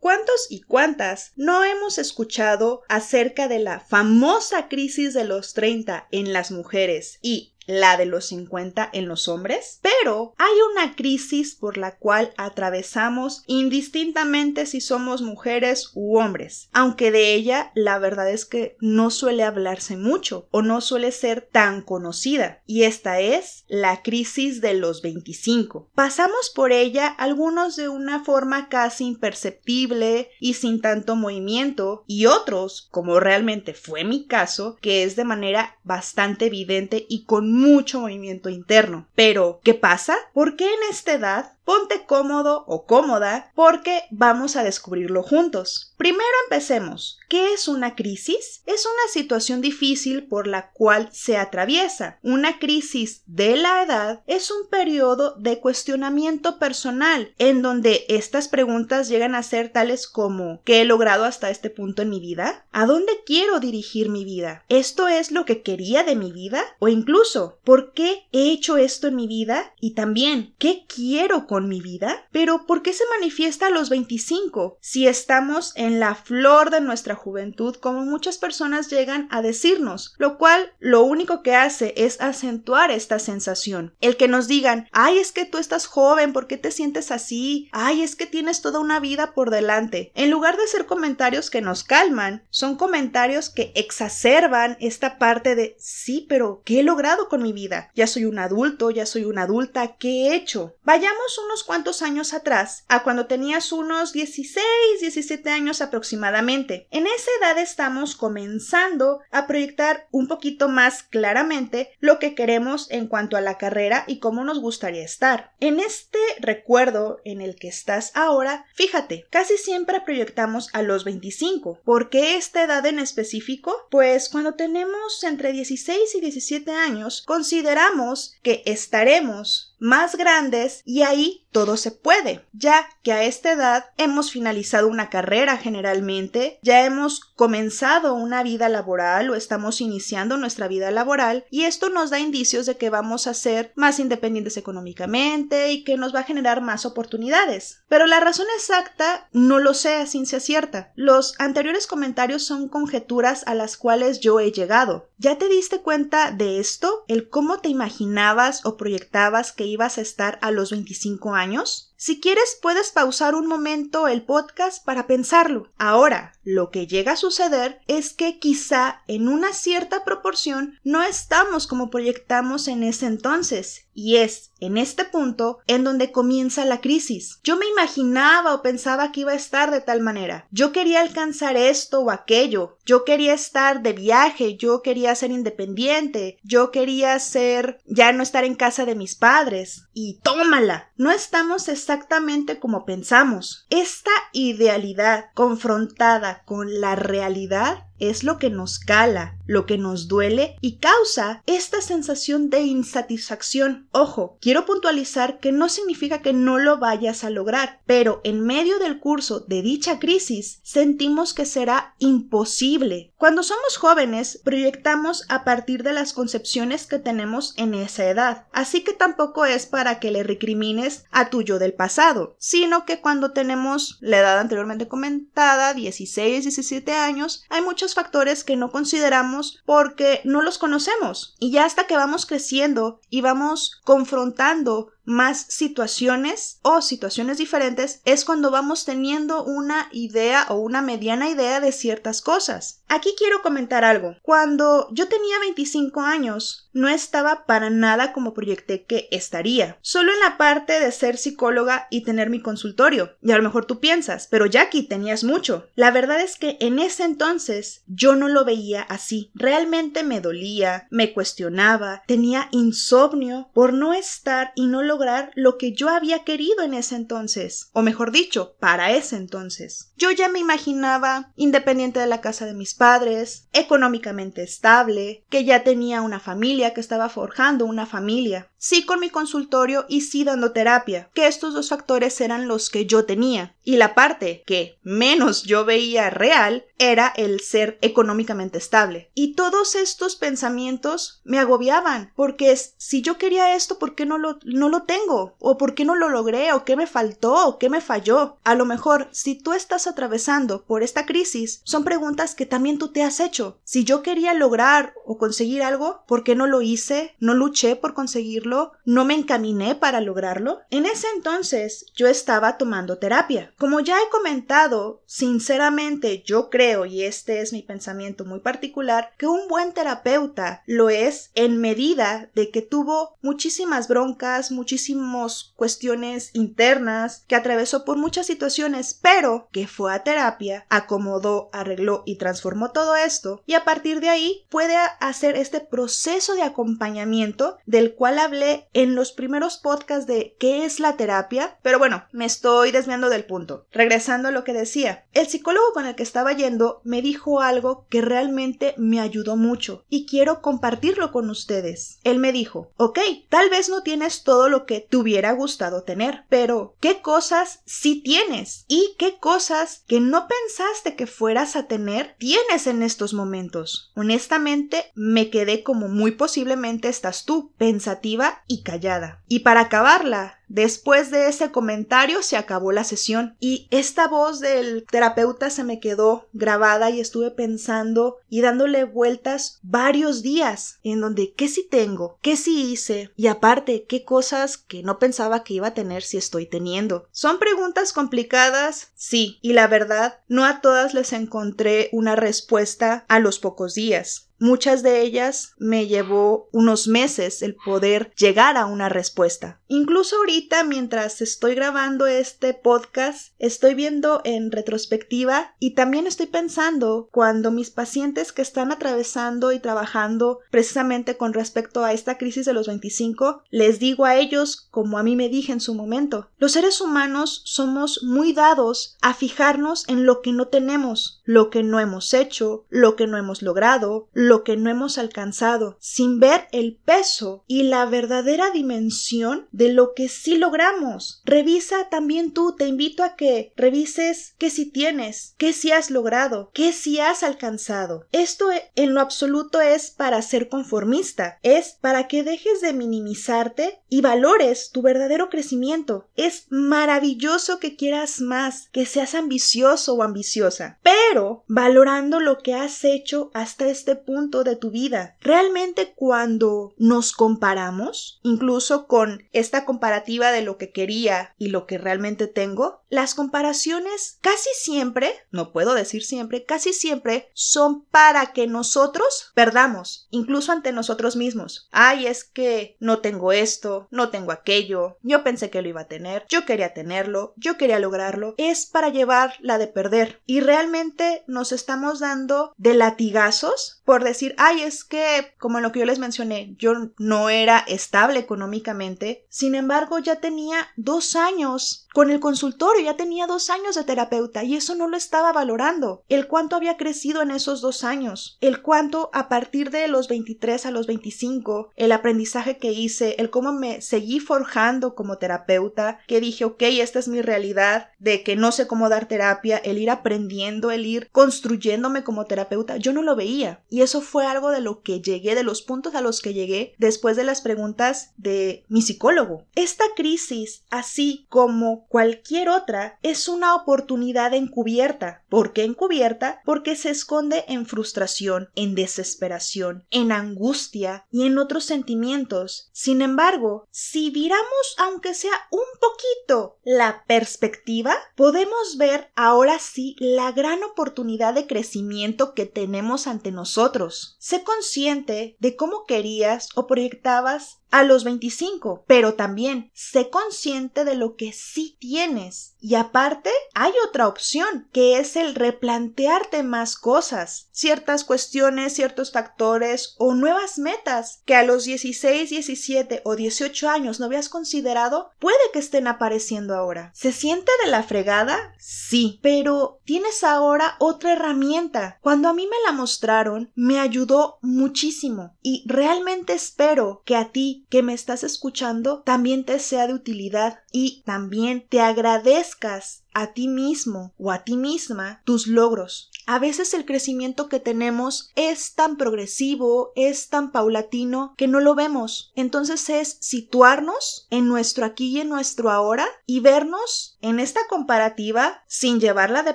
¿Cuántos y cuántas no hemos escuchado acerca de la famosa crisis de los 30 en las mujeres y la de los 50 en los hombres, pero hay una crisis por la cual atravesamos indistintamente si somos mujeres u hombres, aunque de ella la verdad es que no suele hablarse mucho o no suele ser tan conocida, y esta es la crisis de los 25. Pasamos por ella algunos de una forma casi imperceptible y sin tanto movimiento, y otros, como realmente fue mi caso, que es de manera bastante evidente y con mucho movimiento interno. Pero, ¿qué pasa? ¿Por qué en esta edad Ponte cómodo o cómoda porque vamos a descubrirlo juntos. Primero empecemos. ¿Qué es una crisis? Es una situación difícil por la cual se atraviesa. Una crisis de la edad es un periodo de cuestionamiento personal en donde estas preguntas llegan a ser tales como ¿qué he logrado hasta este punto en mi vida? ¿A dónde quiero dirigir mi vida? ¿Esto es lo que quería de mi vida? O incluso ¿por qué he hecho esto en mi vida? Y también ¿qué quiero con mi vida? Pero ¿por qué se manifiesta a los 25 si estamos en la flor de nuestra juventud como muchas personas llegan a decirnos? Lo cual lo único que hace es acentuar esta sensación. El que nos digan, ay, es que tú estás joven, ¿por qué te sientes así? Ay, es que tienes toda una vida por delante. En lugar de ser comentarios que nos calman, son comentarios que exacerban esta parte de, sí, pero ¿qué he logrado con mi vida? Ya soy un adulto, ya soy una adulta, ¿qué he hecho? Vayamos unos cuantos años atrás, a cuando tenías unos 16, 17 años aproximadamente. En esa edad estamos comenzando a proyectar un poquito más claramente lo que queremos en cuanto a la carrera y cómo nos gustaría estar. En este recuerdo en el que estás ahora, fíjate, casi siempre proyectamos a los 25. ¿Por qué esta edad en específico? Pues cuando tenemos entre 16 y 17 años, consideramos que estaremos más grandes y ahí todo se puede, ya que a esta edad hemos finalizado una carrera generalmente, ya hemos comenzado una vida laboral o estamos iniciando nuestra vida laboral y esto nos da indicios de que vamos a ser más independientes económicamente y que nos va a generar más oportunidades. Pero la razón exacta no lo sé a ciencia cierta. Los anteriores comentarios son conjeturas a las cuales yo he llegado. ¿Ya te diste cuenta de esto? ¿El cómo te imaginabas o proyectabas que ibas a estar a los 25 años? Si quieres puedes pausar un momento el podcast para pensarlo. Ahora, lo que llega a suceder es que quizá en una cierta proporción no estamos como proyectamos en ese entonces, y es en este punto en donde comienza la crisis. Yo me imaginaba o pensaba que iba a estar de tal manera. Yo quería alcanzar esto o aquello. Yo quería estar de viaje, yo quería ser independiente, yo quería ser ya no estar en casa de mis padres. Y tómala. No estamos exactamente como pensamos. Esta idealidad confrontada con la realidad es lo que nos cala, lo que nos duele y causa esta sensación de insatisfacción. Ojo, quiero puntualizar que no significa que no lo vayas a lograr, pero en medio del curso de dicha crisis sentimos que será imposible. Cuando somos jóvenes, proyectamos a partir de las concepciones que tenemos en esa edad, así que tampoco es para que le recrimines a tu yo del pasado, sino que cuando tenemos la edad anteriormente comentada, 16, 17 años, hay factores que no consideramos porque no los conocemos. Y ya hasta que vamos creciendo y vamos confrontando más situaciones o situaciones diferentes es cuando vamos teniendo una idea o una mediana idea de ciertas cosas. Aquí quiero comentar algo. Cuando yo tenía 25 años, no estaba para nada como proyecté que estaría. Solo en la parte de ser psicóloga y tener mi consultorio. Y a lo mejor tú piensas, pero Jackie, tenías mucho. La verdad es que en ese entonces yo no lo veía así. Realmente me dolía, me cuestionaba, tenía insomnio por no estar y no lograr lo que yo había querido en ese entonces, o mejor dicho, para ese entonces. Yo ya me imaginaba independiente de la casa de mis padres, económicamente estable, que ya tenía una familia, que estaba forjando una familia, sí con mi consultorio y sí dando terapia, que estos dos factores eran los que yo tenía. Y la parte que menos yo veía real era el ser económicamente estable. Y todos estos pensamientos me agobiaban, porque si yo quería esto, ¿por qué no lo, no lo tengo? ¿O por qué no lo logré? ¿O qué me faltó? ¿O qué me falló? A lo mejor, si tú estás atravesando por esta crisis, son preguntas que también tú te has hecho. Si yo quería lograr o conseguir algo, ¿por qué no lo hice? ¿No luché por conseguirlo? ¿No me encaminé para lograrlo? En ese entonces yo estaba tomando terapia. Como ya he comentado, sinceramente yo creo, y este es mi pensamiento muy particular, que un buen terapeuta lo es en medida de que tuvo muchísimas broncas, muchísimas cuestiones internas, que atravesó por muchas situaciones, pero que fue a terapia, acomodó, arregló y transformó todo esto, y a partir de ahí puede hacer este proceso de acompañamiento del cual hablé en los primeros podcasts de qué es la terapia, pero bueno, me estoy desviando del punto. Regresando a lo que decía, el psicólogo con el que estaba yendo me dijo algo que realmente me ayudó mucho y quiero compartirlo con ustedes. Él me dijo, ok, tal vez no tienes todo lo que te hubiera gustado tener, pero ¿qué cosas sí tienes? ¿Y qué cosas que no pensaste que fueras a tener tienes en estos momentos? Honestamente, me quedé como muy posiblemente estás tú, pensativa y callada. Y para acabarla, Después de ese comentario se acabó la sesión y esta voz del terapeuta se me quedó grabada y estuve pensando y dándole vueltas varios días en donde qué si tengo, qué si hice y aparte qué cosas que no pensaba que iba a tener si estoy teniendo. Son preguntas complicadas, sí, y la verdad no a todas les encontré una respuesta a los pocos días. Muchas de ellas me llevó unos meses el poder llegar a una respuesta. Incluso ahorita, mientras estoy grabando este podcast, estoy viendo en retrospectiva y también estoy pensando cuando mis pacientes que están atravesando y trabajando precisamente con respecto a esta crisis de los 25, les digo a ellos como a mí me dije en su momento, los seres humanos somos muy dados a fijarnos en lo que no tenemos, lo que no hemos hecho, lo que no hemos logrado, lo que no hemos alcanzado, sin ver el peso y la verdadera dimensión de lo que sí logramos. Revisa también tú, te invito a que revises qué sí tienes, qué sí has logrado, qué sí has alcanzado. Esto en lo absoluto es para ser conformista, es para que dejes de minimizarte y valores tu verdadero crecimiento. Es maravilloso que quieras más, que seas ambicioso o ambiciosa, pero valorando lo que has hecho hasta este punto de tu vida. Realmente cuando nos comparamos, incluso con esta comparativa de lo que quería y lo que realmente tengo, las comparaciones casi siempre, no puedo decir siempre, casi siempre son para que nosotros perdamos, incluso ante nosotros mismos. Ay, es que no tengo esto, no tengo aquello, yo pensé que lo iba a tener, yo quería tenerlo, yo quería lograrlo, es para llevar la de perder. Y realmente nos estamos dando de latigazos por decir, ay, es que, como lo que yo les mencioné, yo no era estable económicamente, sin embargo ya tenía dos años con el consultorio, ya tenía dos años de terapeuta y eso no lo estaba valorando. El cuánto había crecido en esos dos años, el cuánto a partir de los 23 a los 25, el aprendizaje que hice, el cómo me seguí forjando como terapeuta, que dije, ok, esta es mi realidad, de que no sé cómo dar terapia, el ir aprendiendo, el ir construyéndome como terapeuta, yo no lo veía. Y eso fue algo de lo que llegué, de los puntos a los que llegué después de las preguntas de mi psicólogo. Esta crisis, así como cualquier otra, es una oportunidad encubierta. ¿Por qué encubierta? Porque se esconde en frustración, en desesperación, en angustia y en otros sentimientos. Sin embargo, si viramos aunque sea un poquito la perspectiva, podemos ver ahora sí la gran oportunidad de crecimiento que tenemos ante nosotros. Sé consciente de cómo querías o proyectabas a los 25, pero también sé consciente de lo que sí tienes. Y aparte, hay otra opción, que es el replantearte más cosas, ciertas cuestiones, ciertos factores o nuevas metas que a los 16, 17 o 18 años no habías considerado, puede que estén apareciendo ahora. ¿Se siente de la fregada? Sí, pero tienes ahora otra herramienta. Cuando a mí me la mostraron, me ayudó muchísimo y realmente espero que a ti que me estás escuchando también te sea de utilidad y también te agradezcas a ti mismo o a ti misma tus logros. A veces el crecimiento que tenemos es tan progresivo, es tan paulatino que no lo vemos. Entonces es situarnos en nuestro aquí y en nuestro ahora y vernos en esta comparativa sin llevarla de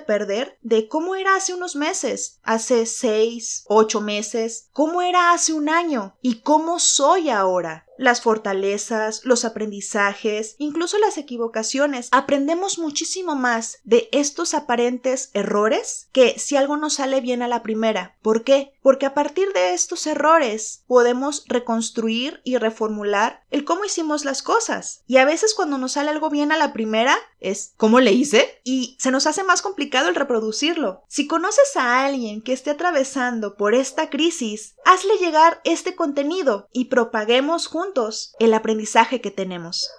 perder de cómo era hace unos meses, hace seis, ocho meses, cómo era hace un año y cómo soy ahora las fortalezas, los aprendizajes, incluso las equivocaciones. Aprendemos muchísimo más de estos aparentes errores que si algo nos sale bien a la primera. ¿Por qué? Porque a partir de estos errores podemos reconstruir y reformular el cómo hicimos las cosas. Y a veces cuando nos sale algo bien a la primera es ¿cómo le hice? Y se nos hace más complicado el reproducirlo. Si conoces a alguien que esté atravesando por esta crisis, hazle llegar este contenido y propaguemos juntos el aprendizaje que tenemos.